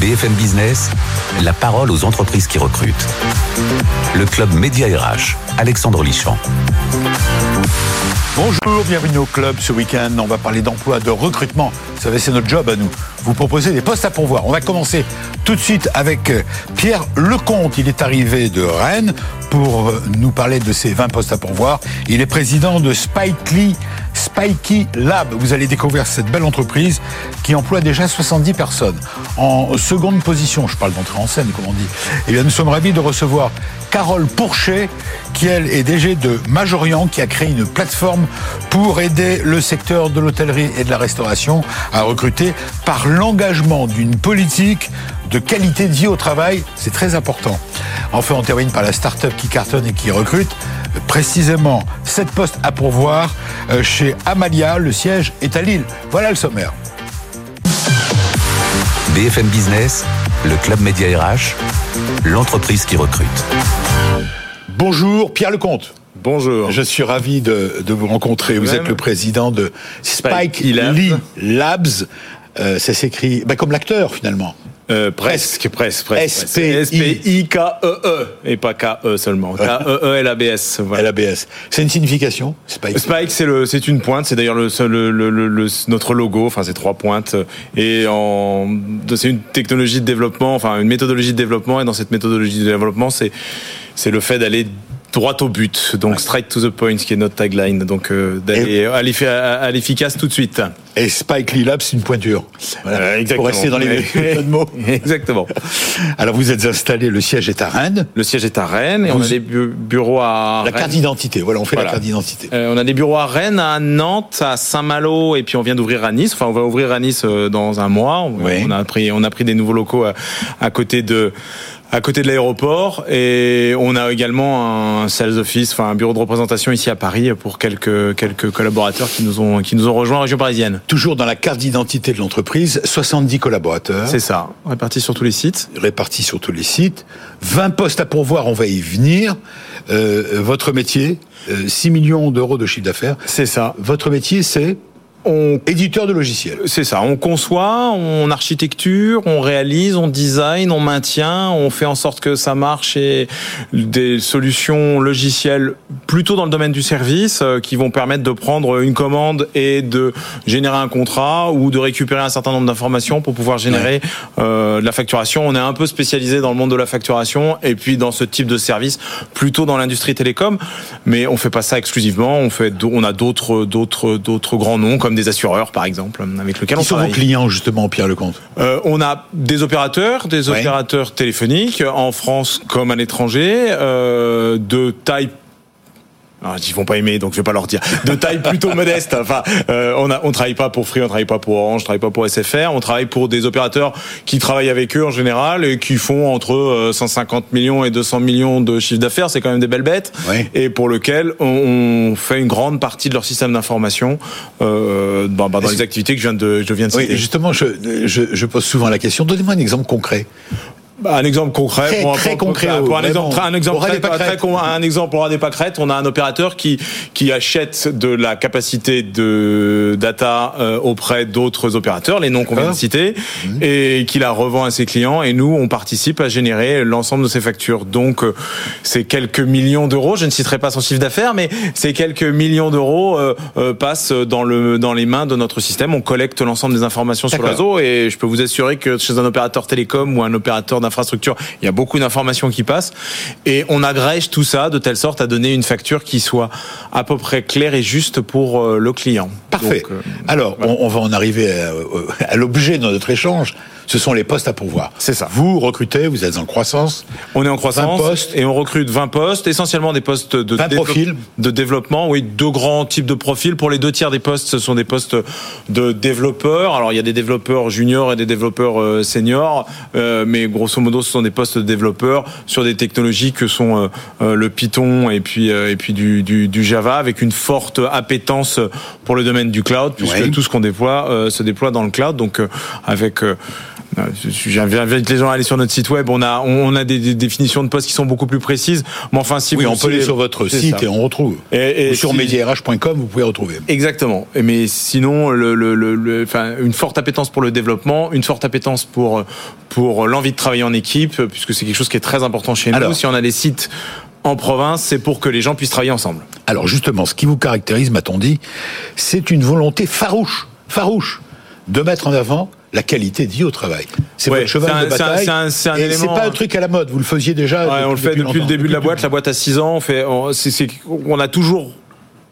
BFM Business, la parole aux entreprises qui recrutent. Le club Média RH, Alexandre Lichamp. Bonjour, bienvenue au club ce week-end. On va parler d'emploi, de recrutement. Vous savez, c'est notre job à nous. Vous proposer des postes à pourvoir. On va commencer tout de suite avec euh, Pierre Lecomte. Il est arrivé de Rennes pour euh, nous parler de ses 20 postes à pourvoir. Il est président de Spikely, Spikey Lab. Vous allez découvrir cette belle entreprise qui emploie déjà 70 personnes. En seconde position, je parle d'entrée en scène, comme on dit. Eh bien, nous sommes ravis de recevoir Carole Pourchet, qui elle est DG de Majorian, qui a créé une plateforme pour aider le secteur de l'hôtellerie et de la restauration à recruter par l'engagement d'une politique de qualité de vie au travail. C'est très important. Enfin, on termine par la start-up qui cartonne et qui recrute. Précisément, cette postes à pourvoir euh, chez Amalia. Le siège est à Lille. Voilà le sommaire. BFM Business, le club Média RH, l'entreprise qui recrute. Bonjour, Pierre Lecomte. Bonjour. Je suis ravi de, de vous rencontrer. Vous êtes le président de Spike, Lee Labs. Euh, ça s'écrit bah, comme l'acteur finalement. Euh, presque, presque, presque. S-P-I-K-E-E, et pas K-E seulement. K-E-E-L-A-B-S. Voilà. L-A-B-S. C'est une signification, Spike Spike, c'est le, c'est une pointe, c'est d'ailleurs le, le, le, le, notre logo, enfin c'est trois pointes. Et en, c'est une technologie de développement, enfin une méthodologie de développement, et dans cette méthodologie de développement, c'est, c'est le fait d'aller droit au but, donc straight to the point, qui est notre tagline, donc euh, d'aller à l'efficace tout de suite. Et Spike Lee Lab, c'est une pointure. Voilà, exactement. Pour rester dans les de mots. exactement. Alors vous êtes installé, le siège est à Rennes. Le siège est à Rennes et on a des bureaux à la carte d'identité. Voilà, on fait la carte d'identité. Euh, on a des bureaux à Rennes, à Nantes, à Saint-Malo et puis on vient d'ouvrir à Nice. Enfin, on va ouvrir à Nice euh, dans un mois. On a pris, on a pris des nouveaux locaux à, à côté de à côté de l'aéroport et on a également un sales office, enfin un bureau de représentation ici à Paris pour quelques quelques collaborateurs qui nous ont qui nous ont rejoints en région parisienne. Toujours dans la carte d'identité de l'entreprise, 70 collaborateurs. C'est ça, répartis sur tous les sites. Répartis sur tous les sites, 20 postes à pourvoir, on va y venir. Euh, votre métier, 6 euh, millions d'euros de chiffre d'affaires. C'est ça. Votre métier, c'est on éditeur de logiciels. C'est ça. On conçoit, on architecture, on réalise, on design, on maintient, on fait en sorte que ça marche et des solutions logicielles plutôt dans le domaine du service euh, qui vont permettre de prendre une commande et de générer un contrat ou de récupérer un certain nombre d'informations pour pouvoir générer euh, de la facturation. On est un peu spécialisé dans le monde de la facturation et puis dans ce type de service plutôt dans l'industrie télécom, mais on fait pas ça exclusivement. On fait, on a d'autres, d'autres, d'autres grands noms comme des assureurs, par exemple, avec lesquels Qui on sont vos clients, justement, Pierre Lecomte euh, On a des opérateurs, des opérateurs téléphoniques, en France comme à l'étranger, euh, de taille alors, ils vont pas aimer, donc je vais pas leur dire. De taille plutôt modeste. Enfin, euh, on a, on travaille pas pour Free, on travaille pas pour Orange, on travaille pas pour SFR. On travaille pour des opérateurs qui travaillent avec eux en général et qui font entre 150 euh, millions et 200 millions de chiffre d'affaires. C'est quand même des belles bêtes. Et pour lequel on, fait une grande partie de leur système d'information euh, dans, dans les activités que je viens de, je viens de citer. Oui, justement, je, je, je pose souvent la question. Donnez-moi un exemple concret. Bah, un exemple concret. Très, pour, très concret. Pour, un, exemple, un exemple très, très, un exemple pour des pâquerettes, on a un opérateur qui qui achète de la capacité de data euh, auprès d'autres opérateurs, les noms qu'on vient de citer, mmh. et qui la revend à ses clients. Et nous, on participe à générer l'ensemble de ces factures. Donc, euh, c'est quelques millions d'euros. Je ne citerai pas son chiffre d'affaires, mais ces quelques millions d'euros euh, passent dans le dans les mains de notre système. On collecte l'ensemble des informations sur le réseau, et je peux vous assurer que chez un opérateur télécom ou un opérateur il y a beaucoup d'informations qui passent et on agrège tout ça de telle sorte à donner une facture qui soit à peu près claire et juste pour euh, le client. Parfait. Euh, Alors, on, va en arriver à l'objet de notre échange ce sont les postes à pourvoir. C'est ça. Vous recrutez, vous êtes en croissance. On est en croissance. 20 postes. Et on recrute 20 postes, essentiellement des postes de, profils. de développement. Oui, deux grands types de profils. Pour les deux tiers des postes, ce sont des postes de développeurs. Alors, il y a des développeurs juniors et des développeurs euh, seniors. Euh, mais grosso modo, ce sont des postes de développeurs sur des technologies que sont euh, le Python et puis, et puis du, du, Java avec une forte appétence pour le domaine du cloud puisque tout ce qu'on déploie se déploie dans le cloud. Donc, avec J'invite les gens à aller sur notre site web. On a, on a des, définitions de postes qui sont beaucoup plus précises. Mais enfin, si oui, on peut aller sur votre site et on retrouve. Et, sur si... vous pouvez retrouver. Exactement. Mais sinon, le, le, le, enfin, une forte appétence pour le développement, une forte appétence pour pour l'envie de travailler en équipe, puisque c'est quelque chose qui est très important chez nous. si on a des sites en province, c'est pour que les gens puissent travailler ensemble. Alors justement, ce qui vous caractérise, m'a-t-on dit, c'est une volonté farouche, farouche, de mettre en avant la qualité de vie au travail. C'est votre cheval de bataille. C'est un, et c'est pas un truc à la mode. Vous le faisiez déjà. Ouais, on le fait depuis, le début de la boîte. La boîte a 6 ans. On fait. On, on a toujours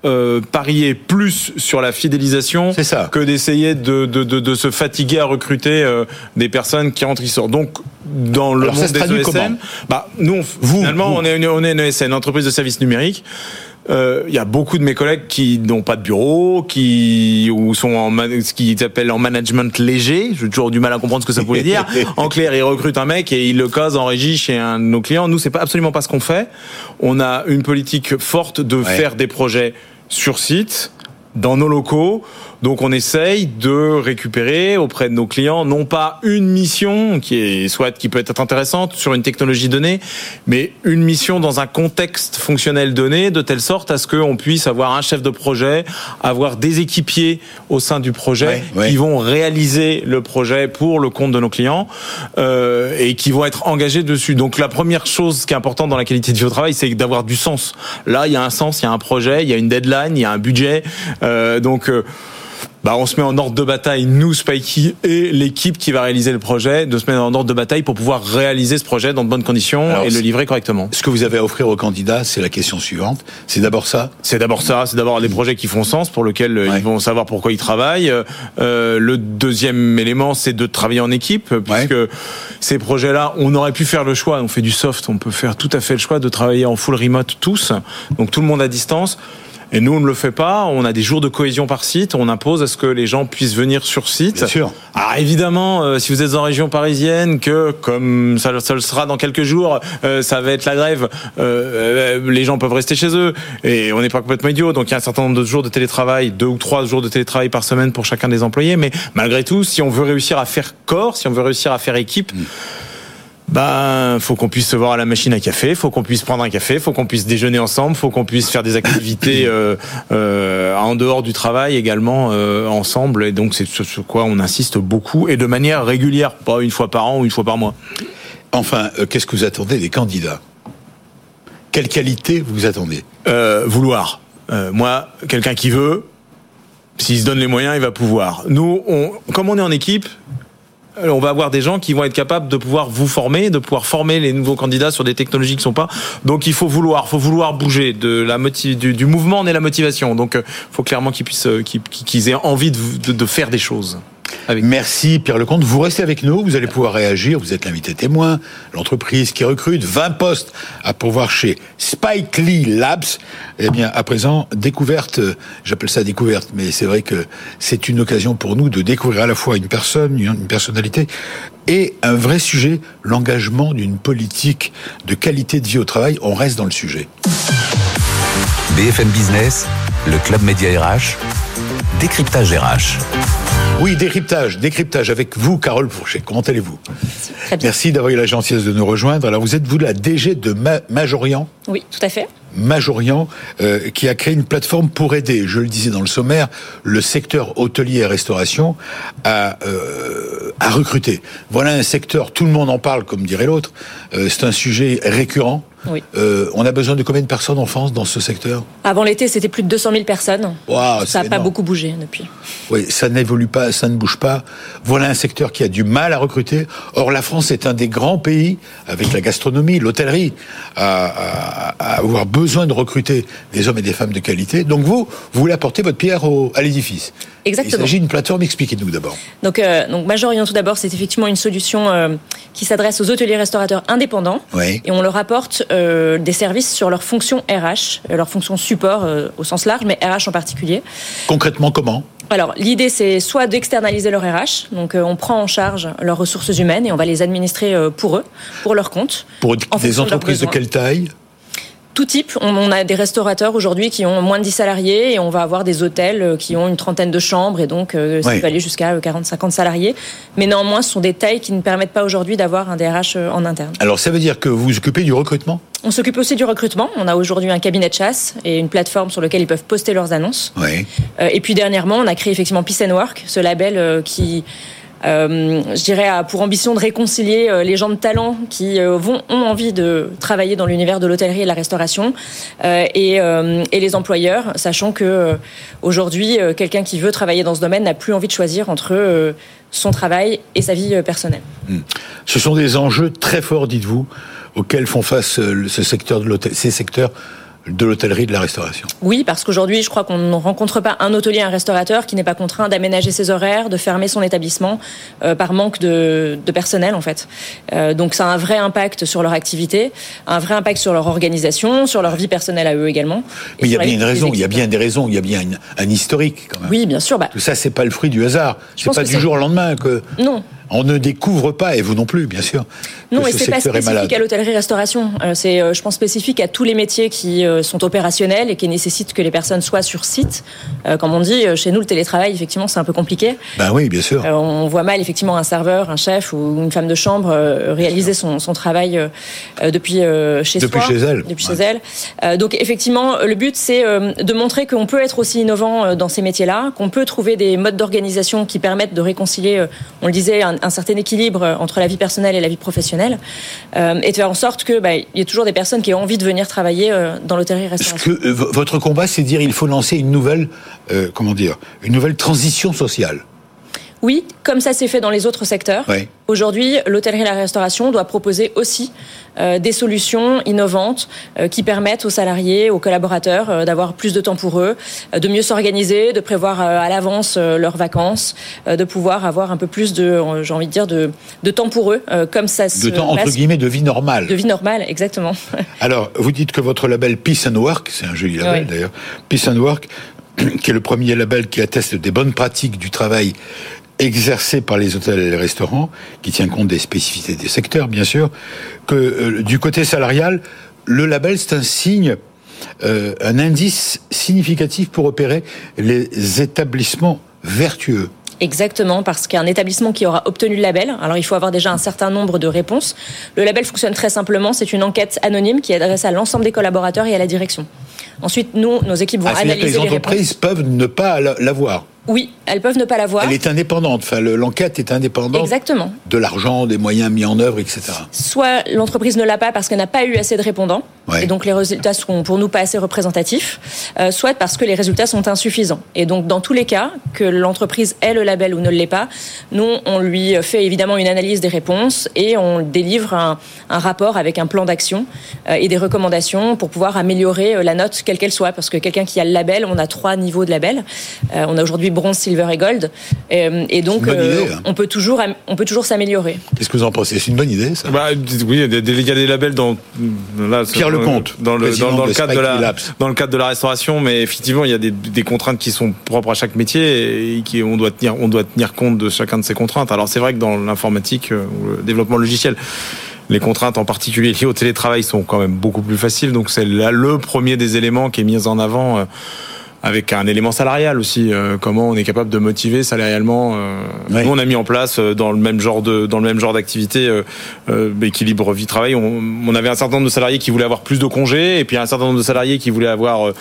euh, parier plus sur la fidélisation que d'essayer de, de, de, de, se fatiguer à recruter euh, des personnes qui rentrent qui sortent. Donc dans le monde des ESN, bah nous vous, finalement on est une, on est une ESN, entreprise de services numériques. Euh, il y a beaucoup de mes collègues qui n'ont pas de bureau, qui ou sont en ce qu'ils appellent en management léger. J'ai toujours du mal à comprendre ce que ça voulait dire. en clair, ils recrutent un mec et ils le casent en régie chez un de nos clients. Nous, c'est pas absolument pas ce qu'on fait. On a une politique forte de faire des projets sur site dans nos locaux. Donc on essaye de récupérer auprès de nos clients non pas une mission qui est soit qui peut être intéressante sur une technologie donnée, mais une mission dans un contexte fonctionnel donné, de telle sorte à ce qu'on puisse avoir un chef de projet, avoir des équipiers au sein du projet qui vont réaliser le projet pour le compte de nos clients euh, et qui vont être engagés dessus. Donc la première chose qui est importante dans la qualité de vie au travail, c'est d'avoir du sens. Là, il y a un sens, il y a un projet, il y a une deadline, il y a un budget. Euh, donc euh, bah, on se met en ordre de bataille, nous, Spikey, et l'équipe qui va réaliser le projet, de se mettre en ordre de bataille pour pouvoir réaliser ce projet dans de bonnes conditions et le livrer correctement. Ce que vous avez à offrir aux candidats, c'est la question suivante. C'est d'abord ça C'est d'abord ça. C'est d'abord des projets qui font sens, pour lesquels euh, ils vont savoir pourquoi ils travaillent. Euh, le deuxième élément, c'est de travailler en équipe, puisque ces projets-là, on aurait pu faire le choix, on fait du soft, on peut faire tout à fait le choix de travailler en full remote tous, donc tout le monde à distance. Et nous, on ne le fait pas. On a des jours de cohésion par site. On impose à ce que les gens puissent venir sur site. Bien sûr. Alors évidemment, euh, si vous êtes en région parisienne, que comme ça, ça le sera dans quelques jours, euh, ça va être la grève, euh, les gens peuvent rester chez eux. Et on n'est pas complètement idiot. Donc il y a un certain nombre de jours de télétravail, deux ou trois jours de télétravail par semaine pour chacun des employés. Mais malgré tout, si on veut réussir à faire corps, si on veut réussir à faire équipe, mm ben faut qu'on puisse se voir à la machine à café, faut qu'on puisse prendre un café, faut qu'on puisse déjeuner ensemble, faut qu'on puisse faire des activités euh, euh, en dehors du travail également euh, ensemble. Et donc c'est sur quoi on insiste beaucoup et de manière régulière, pas une fois par an ou une fois par mois. Enfin, qu'est-ce que vous attendez des candidats? Quelle qualité vous attendez? Vouloir. moi, quelqu'un qui veut, s'il se donne les moyens, il va pouvoir. Nous, on, comme on est en équipe, on va avoir des gens qui vont être capables de pouvoir vous former, de pouvoir former les nouveaux candidats sur des technologies qui sont pas. Donc il faut vouloir, faut vouloir bouger. De la du, du mouvement est la motivation. Donc il euh, faut clairement qu'ils puissent, euh, qu'ils aient envie de faire des choses. Merci Pierre Lecomte. Vous restez avec nous, vous allez pouvoir réagir. Vous êtes l'invité témoin. L'entreprise qui recrute 20 postes à pourvoir chez Spike Lee Labs. Eh bien, à présent, découverte, j'appelle ça découverte, mais c'est vrai que c'est une occasion pour nous de découvrir à la fois une personne, une personnalité et un vrai sujet, l'engagement d'une politique de qualité de vie au travail. On reste dans le sujet. BFM Business, le Club Média RH, décryptage RH. Oui, décryptage, décryptage avec vous, Carole Fourchet. Comment allez-vous? Merci d'avoir eu la gentillesse de nous rejoindre. Alors, vous êtes vous la DG de Majorian? Oui, tout à fait. Majorian, euh, qui a créé une plateforme pour aider, je le disais dans le sommaire, le secteur hôtelier et restauration à, euh, à recruter. Voilà un secteur, tout le monde en parle, comme dirait l'autre. Euh, c'est un sujet récurrent. Oui. Euh, on a besoin de combien de personnes en France dans ce secteur? Avant l'été, c'était plus de 200 000 personnes. ça n'a pas beaucoup bougé depuis. Oui, ça n'évolue pas, ça ne bouge pas. Voilà un secteur qui a du mal à recruter. Or, la France est un des grands pays, avec la gastronomie, l'hôtellerie, à, avoir besoin de recruter des hommes et des femmes de qualité. Donc vous, vous voulez apporter votre pierre à l'édifice? Exactement. Il s'agit d'une plateforme, expliquez-nous d'abord. Donc, euh, donc Majorian, tout d'abord, c'est effectivement une solution euh, qui s'adresse aux hôteliers restaurateurs indépendants. Et on leur apporte euh, des services sur leurs fonctions RH, euh, leurs fonctions support euh, au sens large, mais RH en particulier. Concrètement, comment? Alors, l'idée, c'est soit d'externaliser leur RH, donc on prend en charge leurs ressources humaines et on va les administrer pour eux, pour leur compte. Pour des entreprises de quelle taille? Tout type. On, a des restaurateurs aujourd'hui qui ont moins de 10 salariés et on va avoir des hôtels qui ont une trentaine de chambres et donc ça peut aller jusqu'à 40-50 salariés. Mais néanmoins, ce sont des tailles qui ne permettent pas aujourd'hui d'avoir un DRH en interne. Alors ça veut dire que vous vous occupez du recrutement? On s'occupe aussi du recrutement. On a aujourd'hui un cabinet de chasse et une plateforme sur laquelle ils peuvent poster leurs annonces. Oui. et puis dernièrement, on a créé effectivement Peace and Work, ce label qui euh, je dirais, pour ambition de réconcilier euh, les gens de talent qui euh, vont, ont envie de travailler dans l'univers de l'hôtellerie et de la restauration et, et, les employeurs, sachant que aujourd'hui, quelqu'un qui veut travailler dans ce domaine n'a plus envie de choisir entre son travail et sa vie personnelle. Hmm. Ce sont des enjeux très forts, dites-vous, auxquels font face ce secteur de ces secteurs de l'hôtellerie de la restauration. Oui, parce qu'aujourd'hui, je crois qu'on ne rencontre pas un hôtelier, un restaurateur qui n'est pas contraint d'aménager ses horaires, de fermer son établissement euh, par manque de, personnel, en fait. Euh, donc, ça a un vrai impact sur leur activité, un vrai impact sur leur organisation, sur leur vie personnelle à eux également. Mais il y a bien une raison, il y a bien des raisons, il y a bien un historique quand même. Oui, bien sûr. Bah, Tout ça, c'est pas le fruit du hasard. C'est pas du jour au lendemain que. Non on ne découvre pas, et vous non plus, bien sûr. Non, et c'est pas spécifique à l'hôtellerie-restauration. Euh, c'est, euh, je pense, spécifique à tous les métiers qui euh, sont opérationnels et qui nécessitent que les personnes soient sur site. Comme on dit, chez nous, le télétravail, effectivement, c'est un peu compliqué. Ben oui, bien sûr. On voit mal, effectivement, un serveur, un chef ou une femme de chambre réaliser son, travail depuis chez depuis Chez elle. Depuis chez elle. Donc, effectivement, le but, c'est de montrer qu'on peut être aussi innovant dans ces métiers-là, qu'on peut trouver des modes d'organisation qui permettent de réconcilier, on le disait, un, un, certain équilibre entre la vie personnelle et la vie professionnelle, euh, et de faire en sorte que bah, il y ait toujours des personnes qui ont envie de venir travailler euh, dans l'hôtellerie-restauration. Euh, votre combat, c'est dire il faut lancer une nouvelle, comment dire, une nouvelle transition sociale. Oui, comme ça s'est fait dans les autres secteurs. Aujourd'hui, l'hôtellerie et la restauration doit proposer aussi euh, des solutions innovantes euh, qui permettent aux salariés, aux collaborateurs euh, d'avoir plus de temps pour eux, de mieux s'organiser, de prévoir à l'avance leurs vacances, de pouvoir avoir un peu plus de, j'ai envie de dire, de, de temps pour eux, comme ça se De temps, entre guillemets, de vie normale. De vie normale, exactement. Alors, vous dites que votre label Peace and Work, c'est un joli label d'ailleurs, Peace and Work, qui est le premier label qui atteste des bonnes pratiques du travail exercé par les hôtels et les restaurants, qui tient compte des spécificités des secteurs, bien sûr, que euh, du côté salarial, le label, c'est un signe, euh, un indice significatif pour opérer les établissements vertueux. Exactement, parce qu'un établissement qui aura obtenu le label, alors il faut avoir déjà un certain nombre de réponses. Le label fonctionne très simplement, c'est une enquête anonyme qui est adressée à l'ensemble des collaborateurs et à la direction. Ensuite, nous, nos équipes vont ah, analyser les, les entreprises peuvent ne pas l'avoir. Oui, elles peuvent ne pas l'avoir. Elle est indépendante. Enfin, l'enquête est indépendante. Exactement. De l'argent, des moyens mis en œuvre, etc. Soit l'entreprise ne l'a pas parce qu'elle n'a pas eu assez de répondants. Et donc les résultats sont pour nous pas assez représentatifs. Euh, soit parce que les résultats sont insuffisants. Et donc dans tous les cas, que l'entreprise ait le label ou ne l'ait pas, nous on lui fait évidemment une analyse des réponses et on délivre un, rapport avec un plan d'action euh, et des recommandations pour pouvoir améliorer euh, la note quelle qu'elle soit. Parce que quelqu'un qui a le label, on a trois niveaux de label. on a aujourd'hui bronze, silver et gold. Et, donc, euh, hein. on peut toujours, on peut toujours s'améliorer. Qu'est-ce que vous en pensez? C'est une bonne idée, ça? Bah, Oui, il y, a des, labels dans. Là, Pierre Lecomte. Dans le, dans, le cadre de la, dans le cadre de la restauration, mais effectivement, il y a des, contraintes qui sont propres à chaque métier et qui, on, doit tenir, on doit tenir compte de chacun de ces contraintes. Alors, c'est vrai que dans l'informatique, euh, ou le développement logiciel, les contraintes en particulier liées au télétravail sont quand même beaucoup plus faciles. Donc c'est là le premier des éléments qui est mis en avant. Euh, avec un élément salarial aussi. Euh, comment on est capable de motiver salarialement euh, Nous, on a mis en place euh, dans le même genre de dans le même genre d'activité équilibre vie travail. On, on, avait un certain nombre de salariés qui voulaient avoir plus de congés et puis un certain nombre de salariés qui voulaient avoir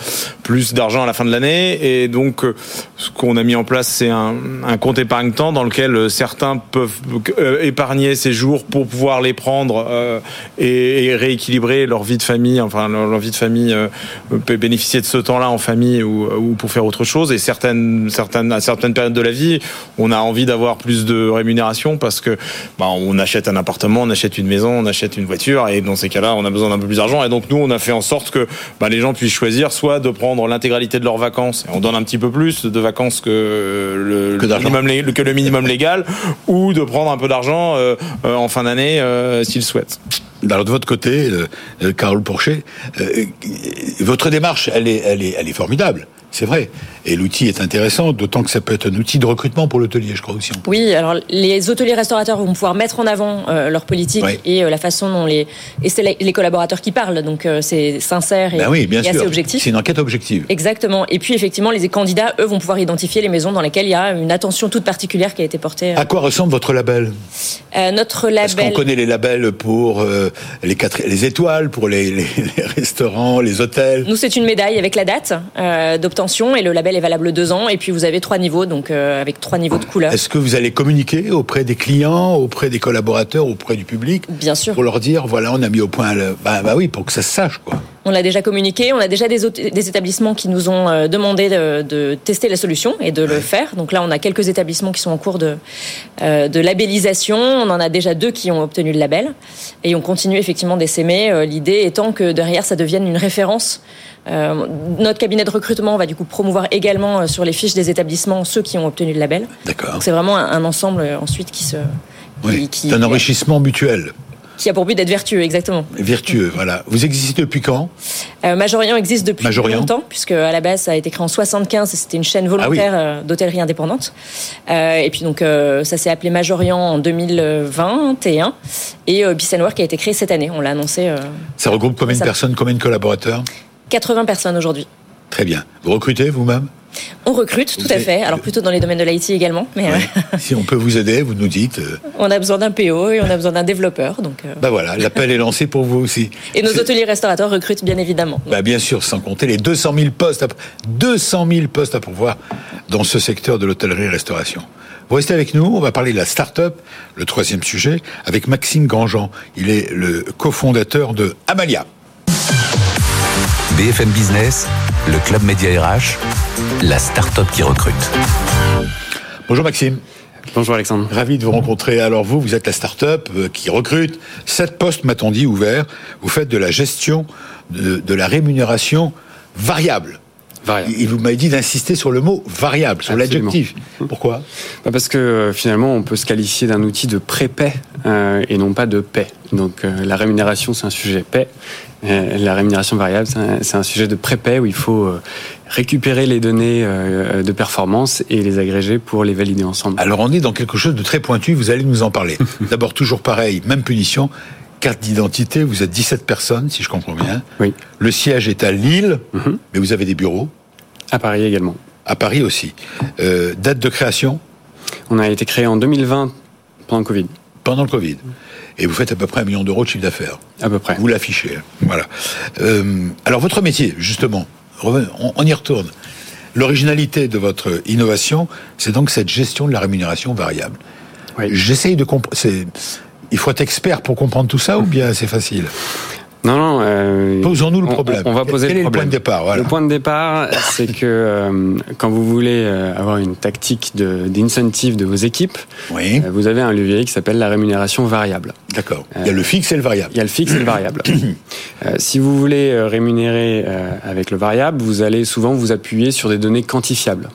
plus d'argent à la fin de l'année. Et donc, ce qu'on a mis en place, c'est un, un, compte épargne-temps dans lequel certains peuvent épargner ces jours pour pouvoir les prendre et, et, rééquilibrer leur vie de famille. Enfin, leur, leur vie de famille peut bénéficier de ce temps-là en famille ou euh, ou pour faire autre chose. Et certaines, certaines, à certaines périodes de la vie, on a envie d'avoir plus de rémunération parce que bah, on achète un appartement, on achète une maison, on achète une voiture, et dans ces cas-là, on a besoin d'un peu plus d'argent. Et donc nous, on a fait en sorte que bah, les gens puissent choisir soit de prendre l'intégralité de leurs vacances, et on donne un petit peu plus de vacances que le, minimum, que le minimum légal, ou de prendre un peu d'argent euh, euh, en fin d'année s'ils souhaitent. Alors de votre côté, Carole Porcher, votre démarche, elle est, elle est, elle est formidable C'est vrai. Et l'outil est intéressant, d'autant que ça peut être un outil de recrutement pour l'hôtelier, je crois aussi. Oui, alors les hôteliers restaurateurs vont pouvoir mettre en avant euh, leur politique et euh, la façon dont les et c'est les collaborateurs qui parlent, donc euh, c'est sincère et, ben oui, bien assez objectif. C'est une enquête objective. Exactement. Et puis effectivement, les candidats, eux, vont pouvoir identifier les maisons dans lesquelles il y a une attention toute particulière qui a été portée. À quoi ressemble votre label? Notre label. Est-ce qu'on connaît les labels pour les quatre, les étoiles, pour les, les, restaurants, les hôtels? Nous, c'est une médaille avec la date d'obtention et le label est valable deux ans. Et puis vous avez trois niveaux, donc euh, avec trois niveaux de couleurs. Est-ce que vous allez communiquer auprès des clients, auprès des collaborateurs, auprès du public Bien sûr. Pour leur dire, voilà, on a mis au point le. Bah, bah oui, pour que ça se sache, quoi. On l'a déjà communiqué. On a déjà des, des établissements qui nous ont euh, demandé de, tester la solution et de le faire. Donc là, on a quelques établissements qui sont en cours de, euh, de labellisation. On en a déjà deux qui ont obtenu le label. Et on continue effectivement d'essaimer. L'idée étant que derrière, ça devienne une référence euh, notre cabinet de recrutement va du coup promouvoir également euh, sur les fiches des établissements ceux qui ont obtenu le label. D'accord. C'est vraiment un, ensemble euh, ensuite qui se. Oui, c'est un enrichissement mutuel qui a pour but d'être vertueux, exactement. Vertueux, voilà. Vous existez depuis quand Majorian existe depuis longtemps, puisque à la base ça a été créé en 75 et c'était une chaîne volontaire ah d'hôtellerie indépendante. et puis donc ça s'est appelé Majorian en 2021 et euh, qui a été créé cette année. On l'a annoncé. ça regroupe combien de personnes, combien de collaborateurs? 80 personnes aujourd'hui. Très bien. Vous recrutez vous-même? On recrute, tout à fait. Alors plutôt dans les domaines de l'IT également. Mais euh, si on peut vous aider, vous nous dites. Euh. On a besoin d'un PO et on a besoin d'un développeur. Donc. Euh. Bah voilà, l'appel est lancé pour vous aussi. Et nos hôteliers restaurateurs recrutent bien évidemment. Bah bien sûr, sans compter les 200 000 postes, à... 200 000 postes à pourvoir dans ce secteur de l'hôtellerie-restauration. Vous restez avec nous, on va parler de la start-up, le troisième sujet, avec Maxime Grandjean. Il est le cofondateur de Amalia. BFM Business, le club média RH, la start-up qui recrute. Bonjour Maxime. Bonjour Alexandre. Ravi de vous rencontrer. Alors vous, vous êtes la start-up euh, qui recrute. Sept postes, m'a-t-on dit, ouverts. Vous faites de la gestion de, la rémunération variable. Variable. Il vous m'avez dit d'insister sur le mot variable, sur l'adjectif. Pourquoi? Bah, Parce que euh, finalement, on peut se qualifier d'un outil de pré-paix euh, et non pas de paix. Donc la rémunération, c'est un sujet paix. Euh, la rémunération variable, c'est un, sujet de prépay où il faut euh, récupérer les données euh, de performance et les agréger pour les valider ensemble. Alors on est dans quelque chose de très pointu, vous allez nous en parler. D'abord toujours pareil, même punition, carte d'identité, vous êtes 17 personnes si je comprends bien. Oui. Le siège est à Lille, mhm. mais vous avez des bureaux À Paris également. À Paris aussi. date de création? On a été créé en 2020 pendant le Covid. Pendant le Covid et vous faites à peu près un million d'euros de chiffre d'affaires. À peu près. Vous l'affichez. Voilà. Euh, alors votre métier, justement, on, y retourne. L'originalité de votre innovation, c'est donc cette gestion de la rémunération variable. Oui. J'essaye de comprendre. Il faut être expert pour comprendre tout ça ou bien c'est facile? Non, non. Euh, Posons-nous le problème. On, va poser Quel le, point de départ Le point de départ, c'est que euh, quand vous voulez euh, avoir une tactique d'incentive de, vos équipes, oui. vous avez un levier qui s'appelle la rémunération variable. D'accord. il y a le fixe et le variable. Il y a le fixe et le variable. si vous voulez rémunérer avec le variable, vous allez souvent vous appuyer sur des données quantifiables.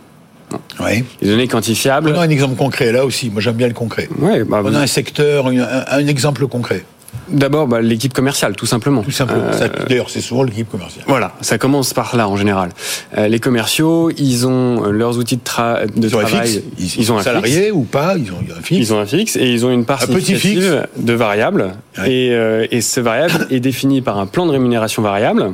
Oui. Les données quantifiables. Prenons un exemple concret là aussi. Moi j'aime bien le concret. Ouais, bah, Prenons un secteur, un exemple concret. D'abord, bah, l'équipe commerciale, tout simplement. Tout simplement. Euh, d'ailleurs, c'est souvent l'équipe commerciale. Voilà, ça commence par là en général. Euh, les commerciaux, ils ont leurs outils de, tra de ils travail. Ils, ont un salarié ou pas Ils ont un fixe. Ils ont un fixe et ils ont une part significative de variables. Et, euh, et ce variable est défini par un plan de rémunération variable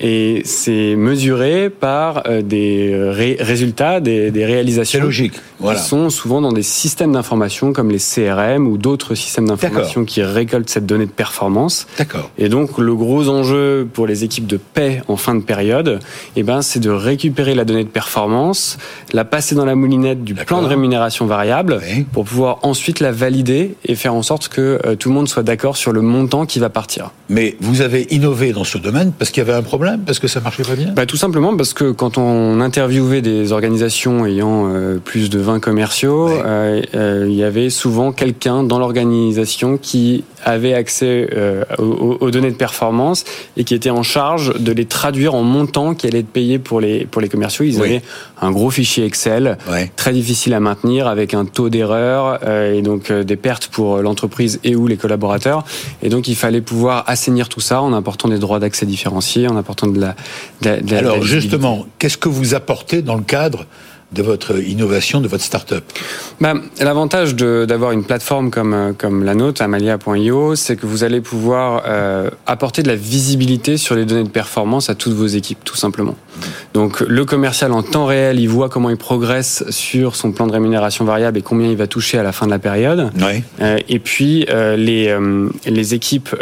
et c'est mesuré par euh, des résultats, des, des réalisations. logique. Voilà. Qui sont souvent dans des systèmes d'information comme les CRM ou d'autres systèmes d'information qui récoltent cette donnée de performance. D'accord. Et donc le gros enjeu pour les équipes de paix en fin de période, eh ben c'est de récupérer la donnée de performance, la passer dans la moulinette du plan de rémunération variable pour pouvoir ensuite la valider et faire en sorte que euh, tout le monde soit d'accord sur le montant qui va partir. Mais vous avez innové dans ce domaine parce qu'il y avait un problème parce que ça marchait pas bien? Bah, Tout simplement parce que quand on interviewait des organisations ayant euh, plus de 20 commerciaux, euh, il y avait souvent quelqu'un dans l'organisation qui avait accès aux, données de performance et qui était en charge de les traduire en montant qui allait être payé pour les, pour les commerciaux. Ils avaient un gros fichier Excel, très difficile à maintenir, avec un taux d'erreur et donc des pertes pour l'entreprise et ou les collaborateurs. Et donc il fallait pouvoir assainir tout ça en apportant des droits d'accès différenciés, en apportant de la. De Alors justement, qu'est-ce que vous apportez dans le cadre de votre innovation, de votre start-up bah, L'avantage d'avoir une plateforme comme, euh, comme la nôtre, Amalia.io, c'est que vous allez pouvoir euh, apporter de la visibilité sur les données de performance à toutes vos équipes, tout simplement. Donc le commercial en temps réel, il voit comment il progresse sur son plan de rémunération variable et combien il va toucher à la fin de la période. Oui. Euh, et puis euh, les, les équipes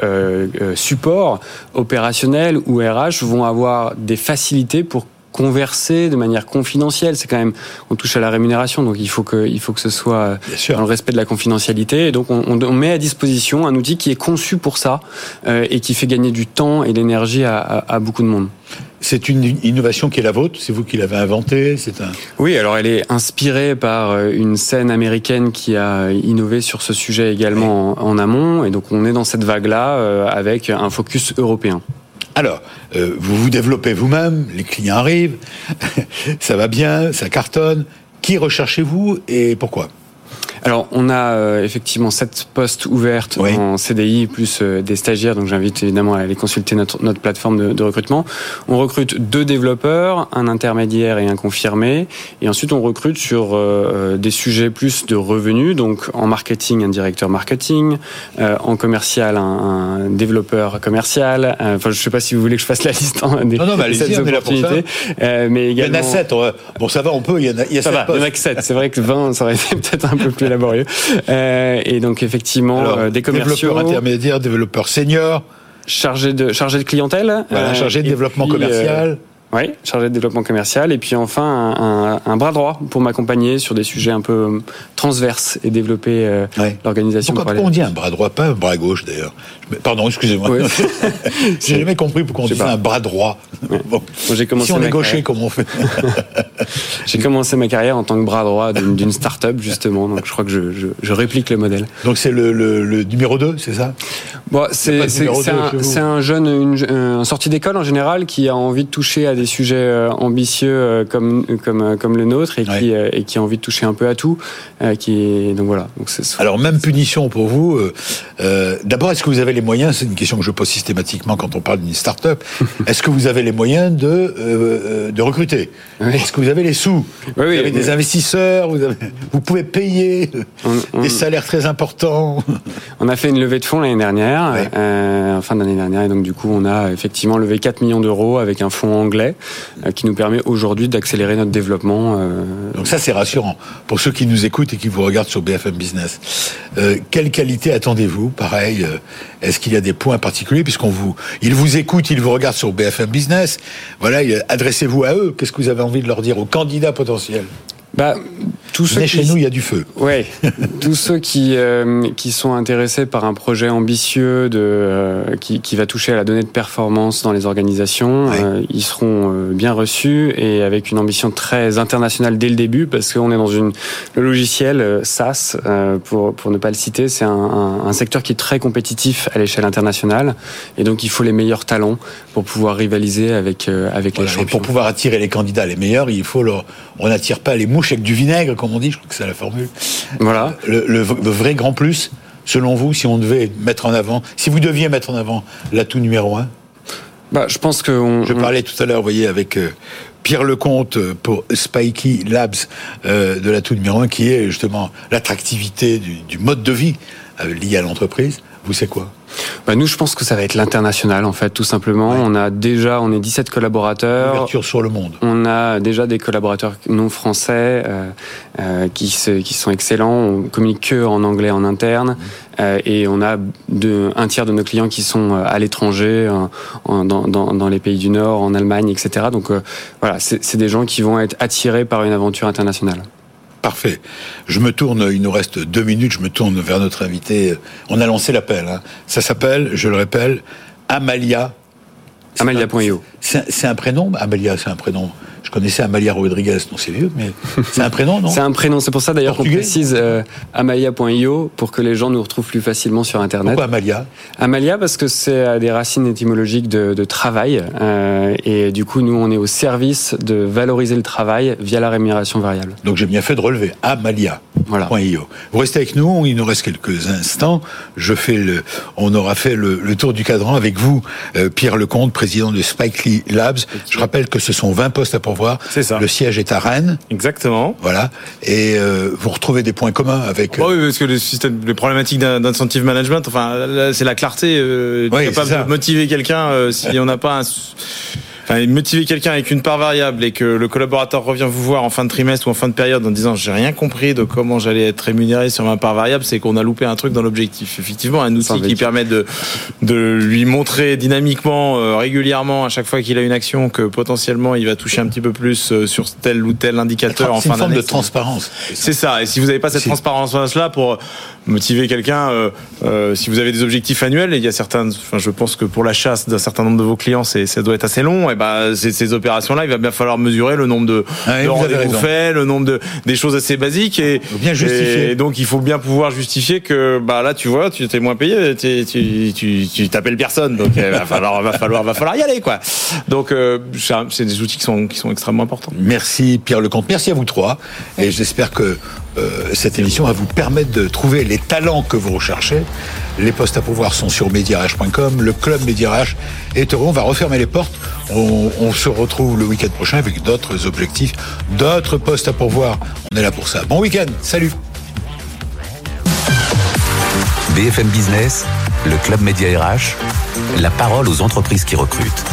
support opérationnelles ou RH vont avoir des facilités pour converser de manière confidentielle. C'est quand même, on touche à la rémunération, donc il faut que, il faut que ce soit dans le respect de la confidentialité. Et donc on, on, met à disposition un outil qui est conçu pour ça euh, et qui fait gagner du temps et l'énergie à, à, à beaucoup de monde. C'est une innovation qui est la vôtre, c'est vous qui l'avez inventée, c'est un. Oui, alors elle est inspirée par euh, une scène américaine qui a innové sur ce sujet également oui. en, en, amont, et donc on est dans cette vague-là euh, avec un focus européen. Alors, euh, vous vous développez vous-même, les clients arrivent, ça va bien, ça cartonne. Qui recherchez-vous et pourquoi? Alors, on a euh, effectivement sept postes ouvertes oui. en CDI plus euh, des stagiaires, donc j'invite évidemment à aller consulter notre, notre plateforme de, de, recrutement. On recrute deux développeurs, un intermédiaire et un confirmé, et ensuite on recrute sur euh, des sujets plus de revenus, donc en marketing un directeur marketing, euh, en commercial un, un, développeur commercial. Euh, enfin, je ne sais pas si vous voulez que je fasse la liste hein, des non, non, bah, sept opportunités. mais également... Il y en a sept. Bon, ça va, on peut. Il y en a, il y a ça va, il y en a que sept. C'est vrai que 20, ça aurait été peut-être un peu plus laborieux. Euh, et donc effectivement, Alors, euh, des commerciaux, développeurs intermédiaires, développeurs seniors, chargé de chargé de clientèle, voilà, chargé de développement puis, commercial. Oui, chargé de développement commercial. Et puis enfin, un, un, un bras droit pour m'accompagner sur des sujets un peu transverses et développer euh, ouais. l'organisation. Pourquoi, pourquoi on dit un bras droit, pas un bras gauche d'ailleurs Pardon, excusez-moi. Ouais. J'ai jamais compris pourquoi on dit un bras droit. Ouais. Bon. Bon, commencé si on est gaucher, comment on fait J'ai commencé ma carrière en tant que bras droit d'une start-up, justement. Donc je crois que je, je, je réplique le modèle. Donc c'est le, le, le, numéro 2, c'est ça? Bon, C'est un, un, jeune, une, un sorti d'école en général, qui a envie de toucher à des sujets euh, ambitieux euh, comme, comme, euh, comme le nôtre et qui, ouais. et qui a envie de toucher un peu à tout. Qui donc voilà. Donc Alors même punition pour vous. Euh, D'abord, est-ce que vous avez les moyens C'est une question que je pose systématiquement quand on parle d'une start-up. est-ce que vous avez les moyens de, euh, de recruter? Oui. Est-ce que vous avez les sous? Oui, Vous oui, avez des investisseurs vous, avez, vous, pouvez payer on, on, des salaires très importants On a fait une levée de fonds l'année dernière, euh, en fin d'année dernière, et donc du coup, on a effectivement levé 4 millions d'euros avec un fonds anglais euh, qui nous permet aujourd'hui d'accélérer notre développement. Euh... Donc ça, c'est rassurant pour ceux qui nous écoutent et qui vous regardent sur BFM Business. Euh, quelle qualité attendez-vous? Pareil, euh, est-ce qu'il y a des points particuliers? Puisqu'on vous, ils vous écoutent, ils vous regardent sur BFM Business. Voilà, adressez-vous à eux. Qu'est-ce que vous avez envie de leur dire aux candidats potentiels? Bah, tous ceux qui... chez nous, il y a du feu. Ouais, tous ceux qui euh, qui sont intéressés par un projet ambitieux de euh, qui, qui va toucher à la donnée de performance dans les organisations, ouais. euh, ils seront euh, bien reçus et avec une ambition très internationale dès le début parce qu'on est dans une le logiciel euh, SaaS pour pour ne pas le citer, c'est un, un, un, secteur qui est très compétitif à l'échelle internationale et donc il faut les meilleurs talents pour pouvoir rivaliser avec avec voilà, les champions. Et pour pouvoir attirer les candidats les meilleurs, il faut leur on n'attire pas les mouches avec du vinaigre, comme on dit, je crois que c'est la formule. Voilà. Le, le, le, vrai grand plus, selon vous, si on devait mettre en avant, si vous deviez mettre en avant l'atout numéro un? Bah, Je pense que. On, je parlais tout à l'heure, vous voyez, avec euh, Pierre Lecomte pour Spikey Labs euh, de l'atout numéro un, qui est justement l'attractivité du, du, mode de vie euh, lié à l'entreprise. Vous, c'est quoi bah nous, je pense que ça va être l'international, en fait, tout simplement. Ouais. On a déjà, on est 17 collaborateurs. Ouverture sur le monde. On a déjà des collaborateurs non français euh, euh, qui, se, qui sont excellents. On communique que en anglais en interne. Mmh. Euh, et on a de, un tiers de nos clients qui sont à l'étranger, dans, dans, dans, les pays du Nord, en Allemagne, etc. Donc voilà, c'est des gens qui vont être attirés par une aventure internationale. Parfait. Je me tourne, il nous reste deux minutes, je me tourne vers notre invité. On a lancé l'appel. Hein. Ça s'appelle, je le rappelle, Amalia. Amalia.io. C'est un prénom? Amalia, c'est un prénom. Je connaissais Amalia Rodriguez, non c'est vieux, mais c'est un prénom, non C'est un prénom, c'est pour ça d'ailleurs qu'on précise euh, amalia.io pour que les gens nous retrouvent plus facilement sur Internet. Pourquoi Amalia? Amalia parce que c'est des racines étymologiques de, travail euh, et du coup nous on est au service de valoriser le travail via la rémunération variable. Donc j'ai bien fait de relever Amalia. Voilà. Vous restez avec nous, il nous reste quelques instants. Je fais le, on aura fait le, tour du cadran avec vous, euh, Pierre Lecomte, président de Spike Lee Labs. Je rappelle que ce sont 20 postes à pourvoir. C'est ça. Le siège est à Rennes. Exactement. Voilà. Et euh, vous retrouvez des points communs avec. oui, parce que le système, les problématiques d'incentive management, enfin, c'est la clarté, euh, capable de motiver quelqu'un euh, si on n'a pas un enfin, motiver quelqu'un avec une part variable et que le collaborateur revient vous voir en fin de trimestre ou en fin de période en disant j'ai rien compris de comment j'allais être rémunéré sur ma part variable, c'est qu'on a loupé un truc dans l'objectif. Effectivement, un outil qui permet de, de lui montrer dynamiquement, euh, régulièrement, à chaque fois qu'il a une action, que potentiellement il va toucher un petit peu plus euh, sur tel ou tel indicateur en fin d'année. C'est une forme de transparence. C'est ça. Et si vous n'avez pas cette transparence-là pour motiver quelqu'un, euh, euh, si vous avez des objectifs annuels, et il y a certains, enfin, je pense que pour la chasse d'un certain nombre de vos clients, c'est, ça doit être assez long. Et ben, ces, ces opérations-là, il va bien falloir mesurer le nombre de, ah, de rendez-vous faits, le nombre de des choses assez basiques, et, bien justifier. et donc il faut bien pouvoir justifier que, bah là, tu vois, tu étais moins payé, tu, tu, tu, tu t'appelles personne, donc il va falloir, va falloir, va falloir y aller, quoi. Donc euh, c'est des outils qui sont qui sont extrêmement importants. Merci Pierre Lecomte, merci à vous trois, et j'espère que euh, cette émission va vous permettre de trouver les talents que vous recherchez. Les postes à pouvoir sont sur mediarh.com. Le club Mediarh est heureux. On va refermer les portes. On, on se retrouve le week-end prochain avec d'autres objectifs, d'autres postes à pourvoir. On est là pour ça. Bon week-end. Salut. BFM Business, le club Média RH, la parole aux entreprises qui recrutent.